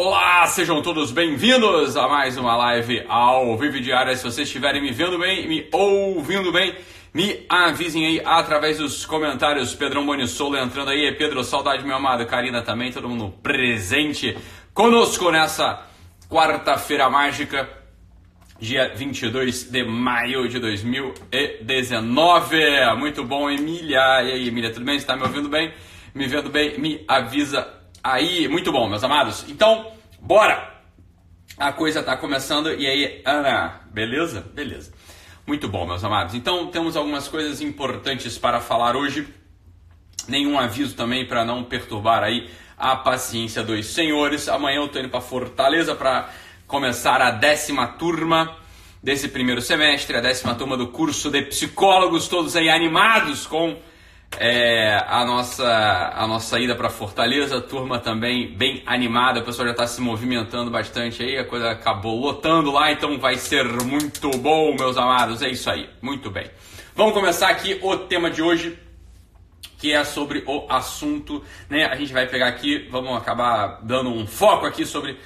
Olá, sejam todos bem-vindos a mais uma live ao vivo diária. Se vocês estiverem me vendo bem, me ouvindo bem, me avisem aí através dos comentários. Pedrão Bonisolo entrando aí. Pedro, saudade, meu amado. Karina também, todo mundo presente conosco nessa quarta-feira mágica, dia 22 de maio de 2019. Muito bom, Emília. E aí, Emília, tudo bem? Está me ouvindo bem? Me vendo bem? Me avisa Aí, muito bom, meus amados. Então, bora! A coisa tá começando e aí, Ana, beleza? Beleza. Muito bom, meus amados. Então, temos algumas coisas importantes para falar hoje. Nenhum aviso também para não perturbar aí a paciência dos senhores. Amanhã eu tô indo para Fortaleza para começar a décima turma desse primeiro semestre, a décima turma do curso de psicólogos, todos aí animados com é, a, nossa, a nossa ida para Fortaleza, turma também bem animada, o pessoal já está se movimentando bastante aí, a coisa acabou lotando lá, então vai ser muito bom, meus amados. É isso aí, muito bem. Vamos começar aqui o tema de hoje, que é sobre o assunto, né? A gente vai pegar aqui, vamos acabar dando um foco aqui sobre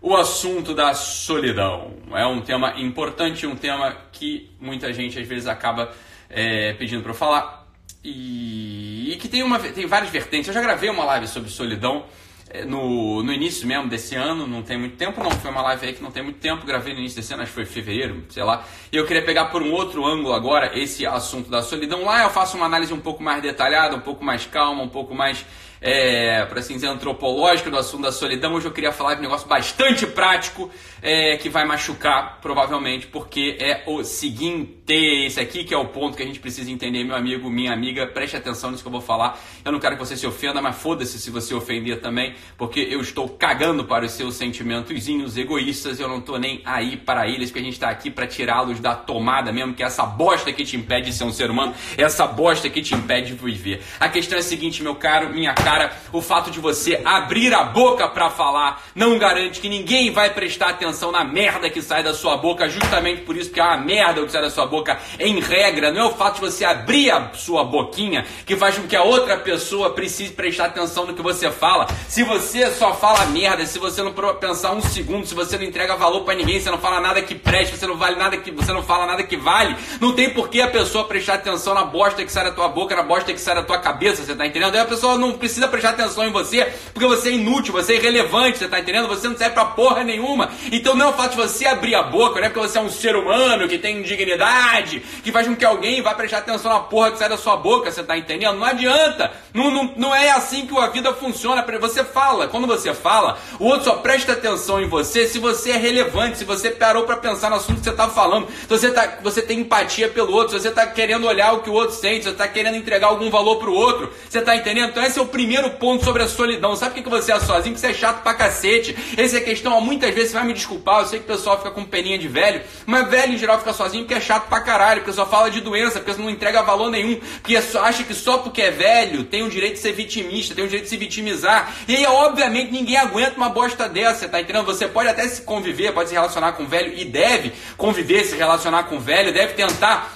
o assunto da solidão. É um tema importante, um tema que muita gente às vezes acaba é, pedindo para eu falar e, e, que tem, uma, tem várias vertentes. Eu já gravei uma live sobre solidão é, no, no início mesmo desse ano, não tem muito tempo, não. Foi uma live aí que não tem muito tempo, gravei no início desse ano, acho que foi fevereiro, sei lá. E eu queria pegar por um outro ângulo agora esse assunto da solidão. Lá eu faço uma análise um pouco mais detalhada, um pouco mais calma, um pouco mais é, para assim dizer, antropológica do assunto da solidão. Hoje eu queria falar de um negócio bastante prático é, que vai machucar, provavelmente, porque é o seguinte: esse aqui que é o ponto que a gente precisa entender, meu amigo, minha amiga, preste atenção nisso que eu vou falar. Eu não quero que você se ofenda, mas foda-se se você ofender também, porque eu estou cagando para os seus sentimentozinhos egoístas, eu não tô nem aí para eles, porque a gente está aqui para tirá-los da tomada mesmo, que é essa bosta que te impede de ser um ser humano, essa bosta que te impede de viver. A questão é a seguinte, meu caro, minha cara, o fato de você abrir a boca para falar não garante que ninguém vai prestar atenção na merda que sai da sua boca, justamente por isso que é uma merda que sai da sua boca em regra, não é o fato de você abrir a sua boquinha que faz com que a outra pessoa precise prestar atenção no que você fala. Se você só fala merda, se você não pensar um segundo, se você não entrega valor para ninguém, você não fala nada que preste, você não vale nada que você não fala nada que vale, não tem por que a pessoa prestar atenção na bosta que sai da tua boca, na bosta que sai da tua cabeça, você tá entendendo? Aí a pessoa não precisa precisa prestar atenção em você, porque você é inútil, você é irrelevante, você tá entendendo? Você não serve pra porra nenhuma. Então não é o fato de você abrir a boca, não é porque você é um ser humano que tem dignidade, que faz com que alguém vá prestar atenção na porra que sai da sua boca, você tá entendendo? Não adianta. Não, não, não é assim que a vida funciona. Você fala, quando você fala, o outro só presta atenção em você se você é relevante, se você parou para pensar no assunto que você tá falando, se você, tá, você tem empatia pelo outro, se você tá querendo olhar o que o outro sente, se você tá querendo entregar algum valor pro outro, você tá entendendo? Então esse é o primeiro primeiro ponto sobre a solidão. Sabe por que você é sozinho? Porque você é chato pra cacete. Essa é a questão. Muitas vezes você vai me desculpar. Eu sei que o pessoal fica com peninha de velho. Mas velho em geral fica sozinho porque é chato pra caralho. Porque só fala de doença. Porque não entrega valor nenhum. Porque acha que só porque é velho tem o direito de ser vitimista. Tem o direito de se vitimizar. E aí, obviamente, ninguém aguenta uma bosta dessa. Tá entendendo? Você pode até se conviver, pode se relacionar com velho e deve conviver, se relacionar com velho. Deve tentar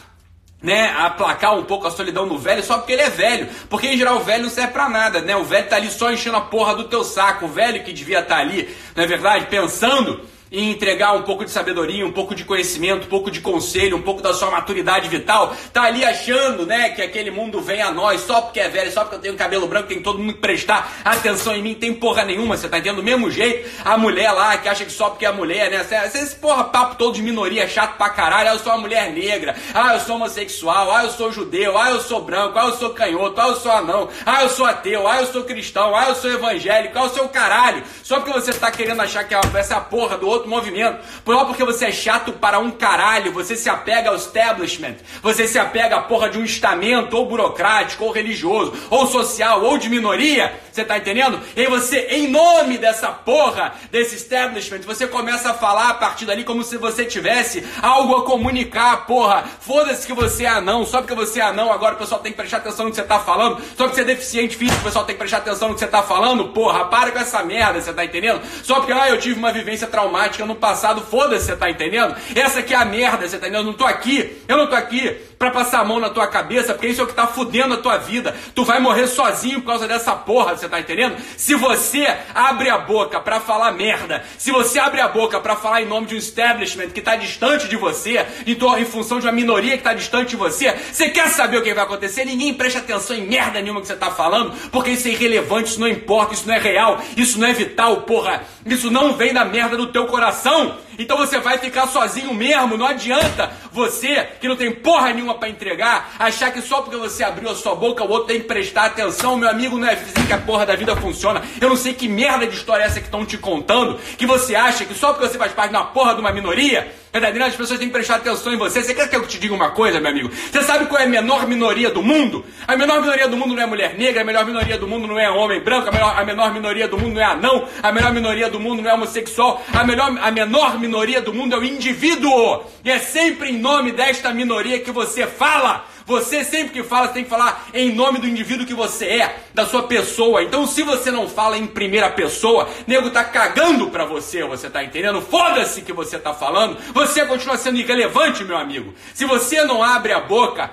né, aplacar um pouco a solidão do velho só porque ele é velho. Porque em geral o velho não serve pra nada, né? O velho tá ali só enchendo a porra do teu saco. O velho que devia estar tá ali, não é verdade? Pensando e entregar um pouco de sabedoria, um pouco de conhecimento, um pouco de conselho, um pouco da sua maturidade vital, tá ali achando, né, que aquele mundo vem a nós só porque é velho, só porque eu tenho cabelo branco, tem todo mundo que prestar atenção em mim, tem porra nenhuma, você tá entendendo? Do mesmo jeito, a mulher lá que acha que só porque é mulher, né, esse porra papo todo de minoria chato pra caralho, ah, eu sou uma mulher negra, ah, eu sou homossexual, ah, eu sou judeu, ah, eu sou branco, ah, eu sou canhoto, ah, eu sou anão, ah, eu sou ateu, ah, eu sou cristão, ah, eu sou evangélico, ah, eu sou o caralho, só porque você tá querendo achar que essa é porra do outro outro movimento. Por porque você é chato para um caralho, você se apega ao establishment, você se apega à porra de um estamento, ou burocrático, ou religioso, ou social, ou de minoria, você tá entendendo? E você, em nome dessa porra, desse establishment, você começa a falar a partir dali como se você tivesse algo a comunicar, porra. Foda-se que você é anão, só porque você é anão, agora o pessoal tem que prestar atenção no que você tá falando, só porque você é deficiente físico, o pessoal tem que prestar atenção no que você tá falando, porra, para com essa merda, você tá entendendo? Só porque, ah, eu tive uma vivência traumática no passado, foda-se, você tá entendendo? Essa aqui é a merda, você tá entendendo? Eu não tô aqui, eu não tô aqui para passar a mão na tua cabeça, porque isso é o que tá fudendo a tua vida. Tu vai morrer sozinho por causa dessa porra, você tá entendendo? Se você abre a boca para falar merda, se você abre a boca para falar em nome de um establishment que tá distante de você, então, em função de uma minoria que tá distante de você, você quer saber o que vai acontecer? Ninguém presta atenção em merda nenhuma que você tá falando, porque isso é irrelevante, isso não importa, isso não é real, isso não é vital, porra. Isso não vem da merda do teu coração. Então você vai ficar sozinho mesmo. Não adianta você, que não tem porra nenhuma para entregar, achar que só porque você abriu a sua boca o outro tem que prestar atenção. Meu amigo, não é assim que a porra da vida funciona. Eu não sei que merda de história é essa que estão te contando, que você acha que só porque você faz parte de uma porra de uma minoria, Verdadeiro, as pessoas têm que prestar atenção em você. Você quer que eu te diga uma coisa, meu amigo? Você sabe qual é a menor minoria do mundo? A menor minoria do mundo não é mulher negra, a menor minoria do mundo não é homem branco, a menor, a menor minoria do mundo não é anão, a menor minoria do mundo não é homossexual, a, melhor, a menor minoria do mundo é o indivíduo. E é sempre em nome desta minoria que você fala. Você sempre que fala, tem que falar em nome do indivíduo que você é, da sua pessoa. Então, se você não fala em primeira pessoa, nego tá cagando pra você, você tá entendendo? Foda-se que você tá falando, você continua sendo irrelevante, meu amigo. Se você não abre a boca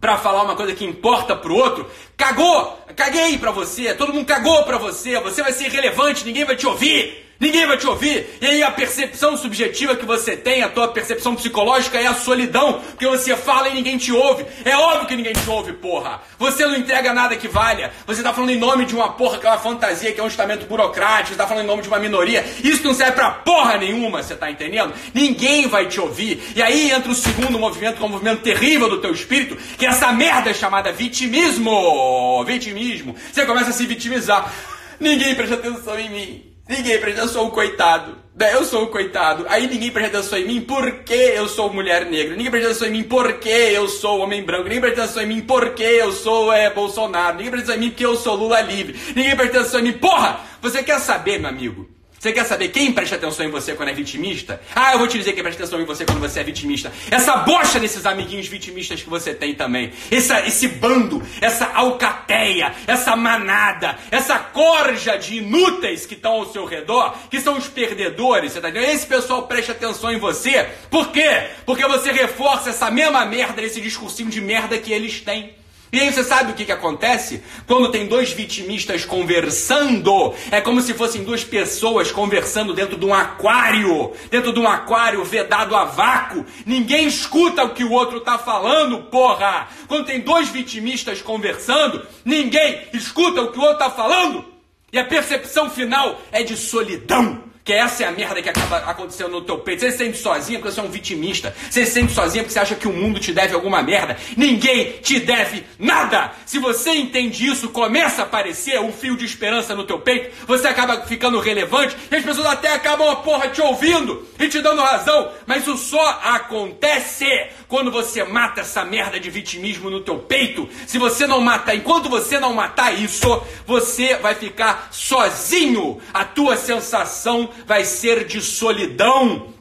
para falar uma coisa que importa pro outro, cagou, caguei pra você, todo mundo cagou pra você, você vai ser irrelevante, ninguém vai te ouvir. Ninguém vai te ouvir. E aí a percepção subjetiva que você tem, a tua percepção psicológica é a solidão, porque você fala e ninguém te ouve. É óbvio que ninguém te ouve, porra. Você não entrega nada que valha. Você tá falando em nome de uma porra que é uma fantasia, que é um estamento burocrático, você tá falando em nome de uma minoria. Isso não serve pra porra nenhuma, você tá entendendo? Ninguém vai te ouvir. E aí entra o segundo movimento, que é um movimento terrível do teu espírito, que é essa merda chamada vitimismo. Vitimismo. Você começa a se vitimizar. Ninguém presta atenção em mim. Ninguém presta atenção, coitado. Eu sou o coitado. Aí ninguém presta atenção em mim porque eu sou mulher negra. Ninguém presta atenção em mim porque eu sou homem branco. Ninguém presta atenção em mim porque eu sou é, Bolsonaro. Ninguém presta atenção em mim porque eu sou Lula livre. Ninguém presta atenção em mim. Porra! Você quer saber, meu amigo? Você quer saber quem presta atenção em você quando é vitimista? Ah, eu vou te dizer quem presta atenção em você quando você é vitimista. Essa bocha desses amiguinhos vitimistas que você tem também. Esse bando, essa alcateia, essa manada, essa corja de inúteis que estão ao seu redor, que são os perdedores, você tá entendendo? Esse pessoal presta atenção em você. Por quê? Porque você reforça essa mesma merda, esse discursinho de merda que eles têm. E aí você sabe o que, que acontece? Quando tem dois vitimistas conversando, é como se fossem duas pessoas conversando dentro de um aquário, dentro de um aquário vedado a vácuo. Ninguém escuta o que o outro está falando, porra! Quando tem dois vitimistas conversando, ninguém escuta o que o outro está falando. E a percepção final é de solidão. Que essa é a merda que acaba acontecendo no teu peito. Você se sente sozinho porque você é um vitimista. Você se sente sozinho porque você acha que o mundo te deve alguma merda. Ninguém te deve nada. Se você entende isso, começa a aparecer um fio de esperança no teu peito, você acaba ficando relevante e as pessoas até acabam a porra te ouvindo e te dando razão. Mas isso só acontece quando você mata essa merda de vitimismo no teu peito. Se você não matar, enquanto você não matar isso, você vai ficar sozinho. A tua sensação vai ser de solidão.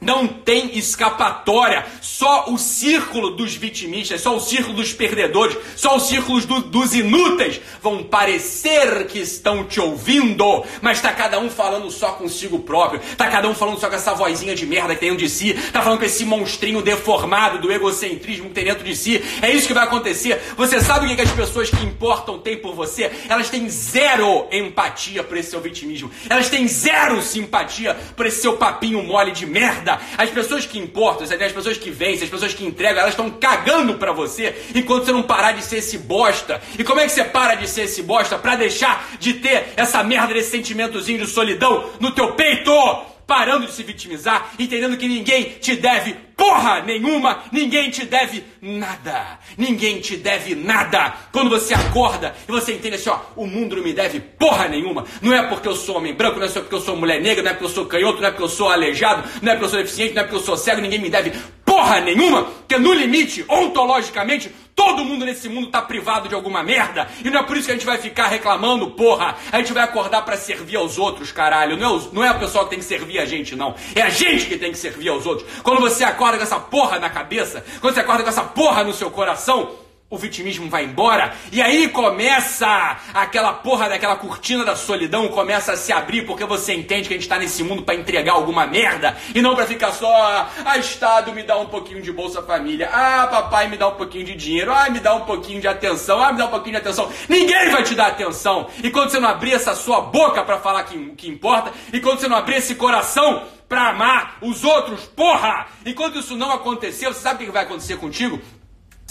Não tem escapatória. Só o círculo dos vitimistas, só o círculo dos perdedores, só os círculos do, dos inúteis vão parecer que estão te ouvindo, mas está cada um falando só consigo próprio. Tá cada um falando só com essa vozinha de merda que tem dentro de si. Tá falando com esse monstrinho deformado do egocentrismo que tem dentro de si. É isso que vai acontecer. Você sabe o que, que as pessoas que importam têm por você? Elas têm zero empatia por esse seu vitimismo. Elas têm zero simpatia por esse seu papinho mole de merda as pessoas que importam, as pessoas que vencem, as pessoas que entregam, elas estão cagando pra você enquanto você não parar de ser esse bosta. E como é que você para de ser esse bosta pra deixar de ter essa merda desse sentimentozinho de solidão no teu peito? Parando de se vitimizar, entendendo que ninguém te deve porra nenhuma, ninguém te deve nada, ninguém te deve nada. Quando você acorda e você entende assim, ó, o mundo não me deve porra nenhuma, não é porque eu sou homem branco, não é só porque eu sou mulher negra, não é porque eu sou canhoto, não é porque eu sou aleijado, não é porque eu sou deficiente, não é porque eu sou cego, ninguém me deve porra nenhuma, que no limite, ontologicamente, todo mundo nesse mundo tá privado de alguma merda, e não é por isso que a gente vai ficar reclamando, porra. A gente vai acordar para servir aos outros, caralho. Não é, os, não é a pessoa que tem que servir a gente, não. É a gente que tem que servir aos outros. Quando você acorda com essa porra na cabeça, quando você acorda com essa porra no seu coração, o vitimismo vai embora e aí começa aquela porra daquela cortina da solidão começa a se abrir porque você entende que a gente está nesse mundo para entregar alguma merda e não para ficar só ah, Estado me dá um pouquinho de Bolsa Família, ah, papai me dá um pouquinho de dinheiro, ah, me dá um pouquinho de atenção, ah, me dá um pouquinho de atenção. Ninguém vai te dar atenção. E quando você não abrir essa sua boca para falar que, que importa, e quando você não abrir esse coração para amar os outros, porra! Enquanto isso não acontecer, você sabe o que vai acontecer contigo?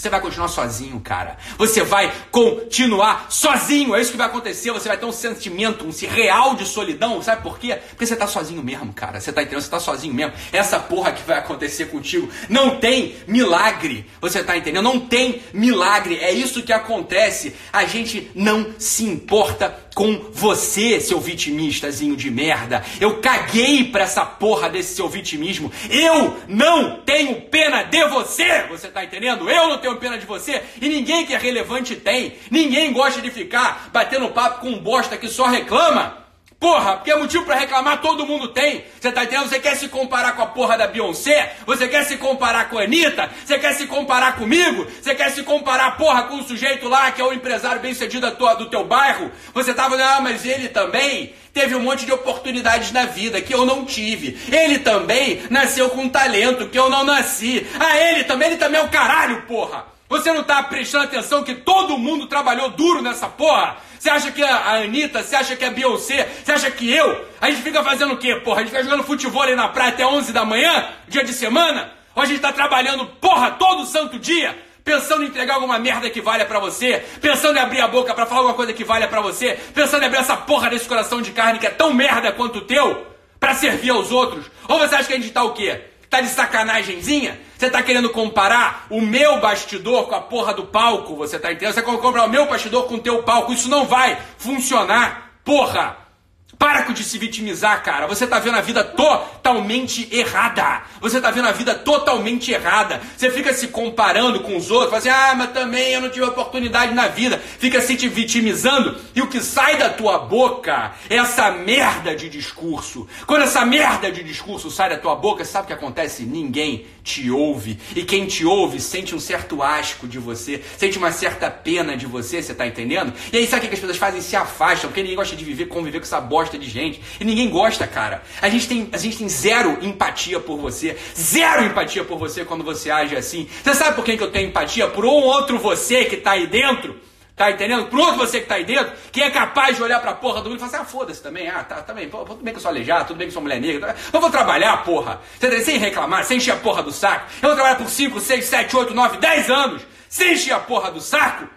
Você vai continuar sozinho, cara. Você vai continuar sozinho. É isso que vai acontecer. Você vai ter um sentimento, um real de solidão. Sabe por quê? Porque você tá sozinho mesmo, cara. Você tá entendendo? Você tá sozinho mesmo. Essa porra que vai acontecer contigo não tem milagre. Você tá entendendo? Não tem milagre. É isso que acontece. A gente não se importa com você, seu vitimistazinho de merda. Eu caguei pra essa porra desse seu vitimismo. Eu não tenho pena de você. Você tá entendendo? Eu não tenho pena de você e ninguém que é relevante tem. Ninguém gosta de ficar batendo papo com um bosta que só reclama. Porra, porque motivo para reclamar todo mundo tem. Você tá entendendo? Você quer se comparar com a porra da Beyoncé? Você quer se comparar com a Anitta? Você quer se comparar comigo? Você quer se comparar, porra, com o sujeito lá que é o empresário bem sucedido do teu bairro? Você tava, ah, mas ele também teve um monte de oportunidades na vida que eu não tive. Ele também nasceu com talento que eu não nasci. Ah, ele também, ele também é o caralho, porra! Você não tá prestando atenção que todo mundo trabalhou duro nessa porra? Você acha que a Anitta, você acha que a Beyoncé, você acha que eu? A gente fica fazendo o quê, porra? A gente fica jogando futebol aí na praia até 11 da manhã, dia de semana? Ou a gente tá trabalhando, porra, todo santo dia? Pensando em entregar alguma merda que valha para você, pensando em abrir a boca para falar alguma coisa que valha para você, pensando em abrir essa porra desse coração de carne que é tão merda quanto o teu, para servir aos outros. Ou você acha que a gente tá o quê? Tá de sacanagemzinha? Você tá querendo comparar o meu bastidor com a porra do palco? Você tá entendendo? Você quer comparar o meu bastidor com o teu palco? Isso não vai funcionar, porra! Para de se vitimizar, cara. Você tá vendo a vida totalmente errada. Você tá vendo a vida totalmente errada. Você fica se comparando com os outros, fala assim, ah, mas também eu não tive oportunidade na vida. Fica se te vitimizando e o que sai da tua boca é essa merda de discurso. Quando essa merda de discurso sai da tua boca, sabe o que acontece? Ninguém te ouve. E quem te ouve sente um certo asco de você, sente uma certa pena de você, você tá entendendo? E aí sabe o que as pessoas fazem? Se afastam, porque ninguém gosta de viver, conviver com essa bosta de gente. E ninguém gosta, cara. A gente tem, a gente tem zero empatia por você. Zero empatia por você quando você age assim. Você sabe por quem que eu tenho empatia? Por um outro você que tá aí dentro Tá entendendo? Por outro você que tá aí dentro, que é capaz de olhar pra porra do mundo e falar assim, ah, foda-se também, ah, tá, também, tá tudo bem que eu sou aleijado, tudo bem que eu sou mulher negra, eu vou trabalhar, porra, sem reclamar, sem encher a porra do saco, eu vou trabalhar por 5, 6, 7, 8, 9, 10 anos, sem encher a porra do saco,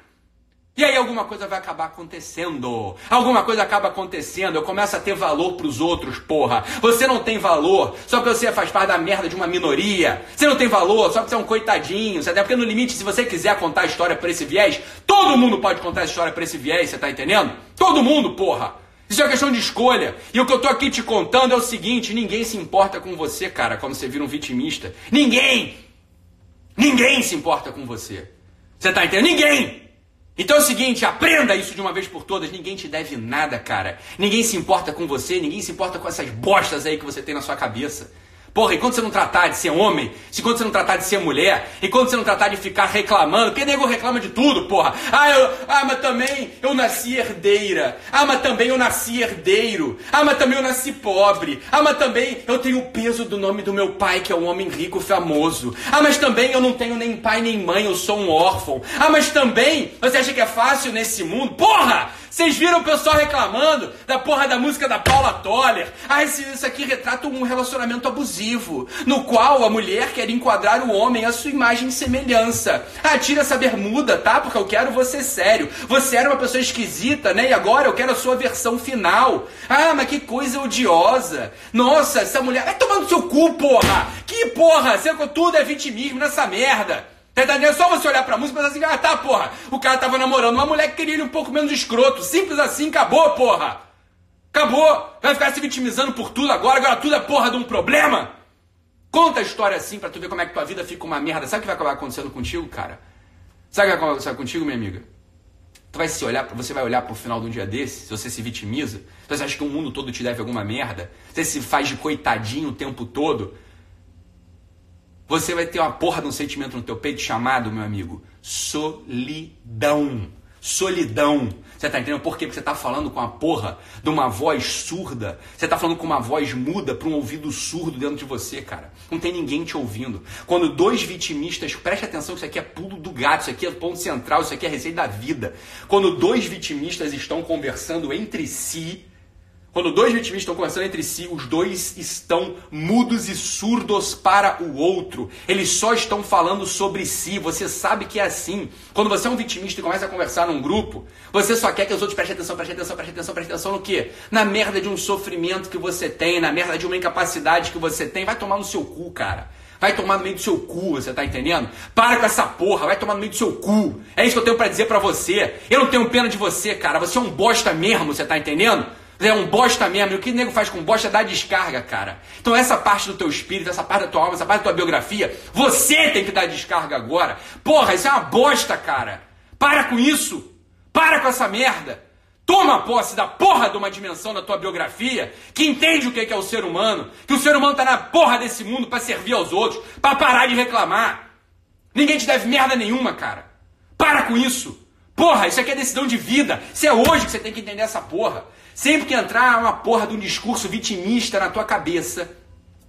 e aí alguma coisa vai acabar acontecendo. Alguma coisa acaba acontecendo. Eu começo a ter valor pros outros, porra. Você não tem valor só porque você faz parte da merda de uma minoria. Você não tem valor só porque você é um coitadinho. Até porque no limite, se você quiser contar a história por esse viés, todo mundo pode contar a história por esse viés, você tá entendendo? Todo mundo, porra. Isso é uma questão de escolha. E o que eu tô aqui te contando é o seguinte: ninguém se importa com você, cara, quando você vira um vitimista. Ninguém! Ninguém se importa com você. Você tá entendendo? Ninguém! Então é o seguinte, aprenda isso de uma vez por todas. Ninguém te deve nada, cara. Ninguém se importa com você, ninguém se importa com essas bostas aí que você tem na sua cabeça. Porra, enquanto você não tratar de ser homem, enquanto você não tratar de ser mulher, enquanto você não tratar de ficar reclamando, porque nego reclama de tudo, porra. Ah, eu, ah, mas também eu nasci herdeira. Ah, mas também eu nasci herdeiro. Ah, mas também eu nasci pobre. Ah, mas também eu tenho o peso do nome do meu pai, que é um homem rico famoso. Ah, mas também eu não tenho nem pai nem mãe, eu sou um órfão. Ah, mas também você acha que é fácil nesse mundo? Porra! Vocês viram o pessoal reclamando da porra da música da Paula Toller? Ah, isso aqui retrata um relacionamento abusivo, no qual a mulher quer enquadrar o homem à sua imagem e semelhança. Ah, tira essa bermuda, tá? Porque eu quero você sério. Você era uma pessoa esquisita, né? E agora eu quero a sua versão final. Ah, mas que coisa odiosa. Nossa, essa mulher. Vai tomando seu cu, porra! Que porra! Tudo é vitimismo nessa merda. Tá entendendo? É só você olhar pra música e pensar assim, ah tá, porra, o cara tava namorando uma mulher que queria ele um pouco menos escroto. Simples assim, acabou, porra. Acabou. Vai ficar se vitimizando por tudo agora, agora tudo é porra de um problema. Conta a história assim pra tu ver como é que tua vida fica uma merda. Sabe o que vai acabar acontecendo contigo, cara? Sabe o que vai acontecer contigo, minha amiga? Tu vai se olhar, você vai olhar pro final de um dia desse, se você se vitimiza, se você acha que o mundo todo te deve alguma merda, você se faz de coitadinho o tempo todo, você vai ter uma porra de um sentimento no teu peito chamado, meu amigo, solidão. Solidão. Você tá entendendo por quê? Porque você tá falando com a porra de uma voz surda. Você tá falando com uma voz muda para um ouvido surdo dentro de você, cara. Não tem ninguém te ouvindo. Quando dois vitimistas, preste atenção, isso aqui é pulo do gato, isso aqui é ponto central, isso aqui é receita da vida. Quando dois vitimistas estão conversando entre si, quando dois vitimistas estão conversando entre si, os dois estão mudos e surdos para o outro. Eles só estão falando sobre si. Você sabe que é assim. Quando você é um vitimista e começa a conversar num grupo, você só quer que os outros prestem atenção, prestem atenção, prestem atenção, prestem atenção no quê? Na merda de um sofrimento que você tem, na merda de uma incapacidade que você tem. Vai tomar no seu cu, cara. Vai tomar no meio do seu cu, você tá entendendo? Para com essa porra, vai tomar no meio do seu cu. É isso que eu tenho para dizer para você. Eu não tenho pena de você, cara. Você é um bosta mesmo, você tá entendendo? É um bosta mesmo. E o que o nego faz com bosta é dar descarga, cara. Então essa parte do teu espírito, essa parte da tua alma, essa parte da tua biografia, você tem que dar descarga agora. Porra, isso é uma bosta, cara. Para com isso. Para com essa merda. Toma posse da porra de uma dimensão da tua biografia que entende o que é o ser humano, que o ser humano tá na porra desse mundo para servir aos outros, para parar de reclamar. Ninguém te deve merda nenhuma, cara. Para com isso. Porra, isso aqui é decisão de vida. Isso é hoje que você tem que entender essa porra. Sempre que entrar uma porra de um discurso vitimista na tua cabeça,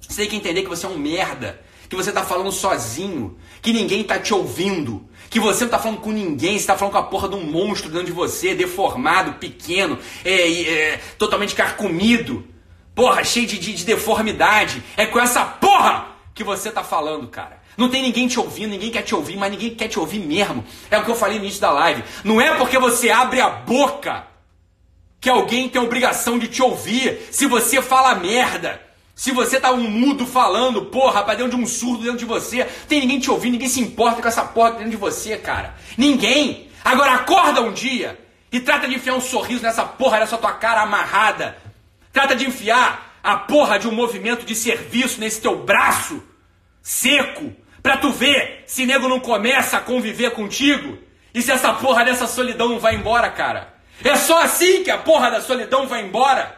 você tem que entender que você é um merda, que você tá falando sozinho, que ninguém tá te ouvindo, que você não tá falando com ninguém, você tá falando com a porra de um monstro dentro de você, deformado, pequeno, é, é, totalmente carcomido, porra, cheio de, de, de deformidade. É com essa porra que você tá falando, cara. Não tem ninguém te ouvindo, ninguém quer te ouvir, mas ninguém quer te ouvir mesmo. É o que eu falei no início da live. Não é porque você abre a boca que alguém tem obrigação de te ouvir se você fala merda. Se você tá um mudo falando, porra, pra dentro de um surdo dentro de você, tem ninguém te ouvindo, ninguém se importa com essa porra dentro de você, cara. Ninguém. Agora acorda um dia e trata de enfiar um sorriso nessa porra nessa tua cara amarrada. Trata de enfiar a porra de um movimento de serviço nesse teu braço seco, pra tu ver se nego não começa a conviver contigo e se essa porra dessa solidão não vai embora, cara. É só assim que a porra da solidão vai embora.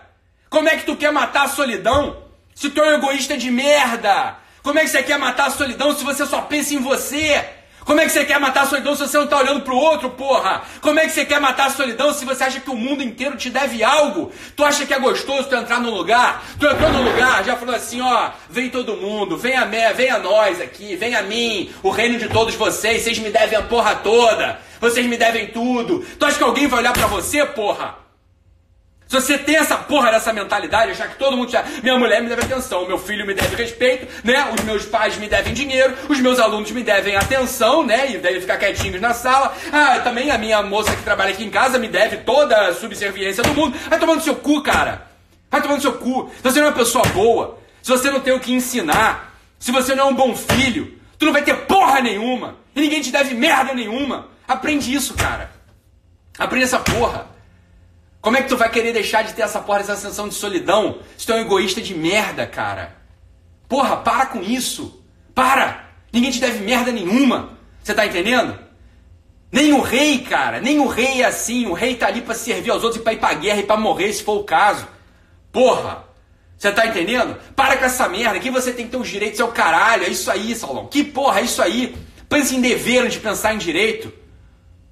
Como é que tu quer matar a solidão se tu é um egoísta de merda? Como é que você quer matar a solidão se você só pensa em você? Como é que você quer matar a solidão se você não tá olhando pro outro, porra? Como é que você quer matar a solidão se você acha que o mundo inteiro te deve algo? Tu acha que é gostoso tu entrar num lugar? Tu entrou num lugar, já falou assim, ó, vem todo mundo, vem a mé, vem a nós aqui, vem a mim, o reino de todos vocês, vocês me devem a porra toda. Vocês me devem tudo. Tu acha que alguém vai olhar para você, porra? Se você tem essa porra dessa mentalidade, achar que todo mundo já. Minha mulher me deve atenção, meu filho me deve respeito, né? Os meus pais me devem dinheiro, os meus alunos me devem atenção, né? E devem ficar quietinhos na sala. Ah, também a minha moça que trabalha aqui em casa me deve toda a subserviência do mundo. Vai tomando seu cu, cara. Vai tomando seu cu. Se você não é uma pessoa boa, se você não tem o que ensinar, se você não é um bom filho, tu não vai ter porra nenhuma. E ninguém te deve merda nenhuma. Aprende isso, cara. Aprende essa porra. Como é que tu vai querer deixar de ter essa porra, essa sensação de solidão se tu é um egoísta de merda, cara? Porra, para com isso. Para! Ninguém te deve merda nenhuma. Você tá entendendo? Nem o rei, cara, nem o rei é assim. O rei tá ali para servir aos outros e pra ir pra guerra e pra morrer, se for o caso. Porra! Você tá entendendo? Para com essa merda. Quem você tem que ter os direitos é o caralho. É isso aí, Saulão. Que porra, é isso aí. Pense em dever antes de pensar em direito.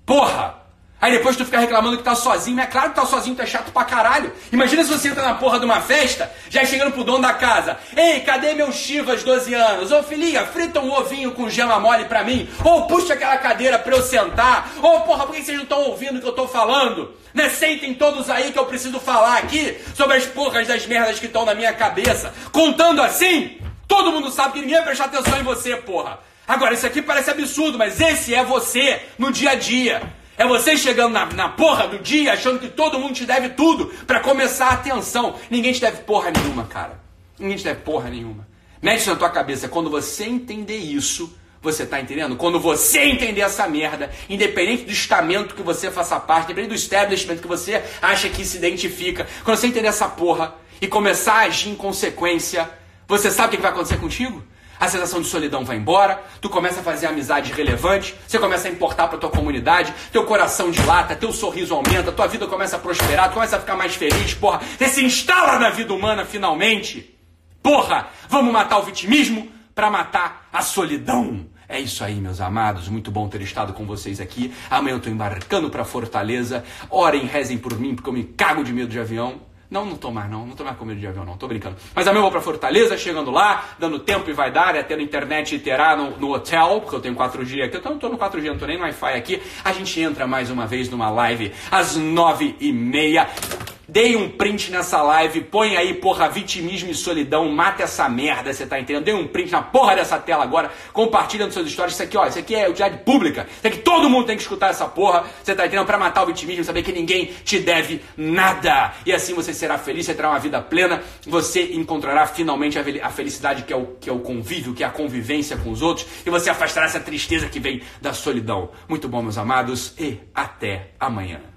Porra! Aí depois tu fica reclamando que tá sozinho, mas é claro que tá sozinho, tu é chato pra caralho. Imagina se você entra na porra de uma festa, já chegando pro dono da casa. Ei, cadê meu Chivas 12 anos? Ô filhinha, frita um ovinho com gema mole pra mim. Ou puxa aquela cadeira pra eu sentar. Ou porra, por que vocês não estão ouvindo o que eu tô falando? Né? Sentem todos aí que eu preciso falar aqui sobre as porras das merdas que estão na minha cabeça. Contando assim, todo mundo sabe que ninguém vai prestar atenção em você, porra. Agora, isso aqui parece absurdo, mas esse é você no dia a dia. É você chegando na, na porra do dia achando que todo mundo te deve tudo para começar a atenção. Ninguém te deve porra nenhuma, cara. Ninguém te deve porra nenhuma. Mete isso na tua cabeça. Quando você entender isso, você tá entendendo? Quando você entender essa merda, independente do estamento que você faça parte, independente do establishment que você acha que se identifica, quando você entender essa porra e começar a agir em consequência, você sabe o que vai acontecer contigo? A sensação de solidão vai embora, tu começa a fazer amizade relevante, você começa a importar para tua comunidade, teu coração dilata, teu sorriso aumenta, tua vida começa a prosperar, tu começa a ficar mais feliz, porra, você se instala na vida humana finalmente. Porra, vamos matar o vitimismo para matar a solidão. É isso aí, meus amados. Muito bom ter estado com vocês aqui. Amanhã eu tô embarcando para Fortaleza. Orem, rezem por mim, porque eu me cago de medo de avião. Não, não tô mais não, não tô mais com medo de avião não, tô brincando. Mas amanhã eu vou pra Fortaleza, chegando lá, dando tempo e vai dar, é tendo internet e terá no, no, hotel, porque eu tenho 4G aqui, eu tô no 4G, não tô nem no Wi-Fi aqui. A gente entra mais uma vez numa live às 9h30. Dei um print nessa live, põe aí, porra, vitimismo e solidão, mata essa merda, você tá entendendo? Dei um print na porra dessa tela agora, compartilha nos seus stories. Isso aqui, ó, isso aqui é utilidade pública. Isso aqui todo mundo tem que escutar essa porra, você tá entendendo? Pra matar o vitimismo, saber que ninguém te deve nada. E assim você será feliz, você terá uma vida plena, você encontrará finalmente a felicidade que é, o, que é o convívio, que é a convivência com os outros, e você afastará essa tristeza que vem da solidão. Muito bom, meus amados, e até amanhã.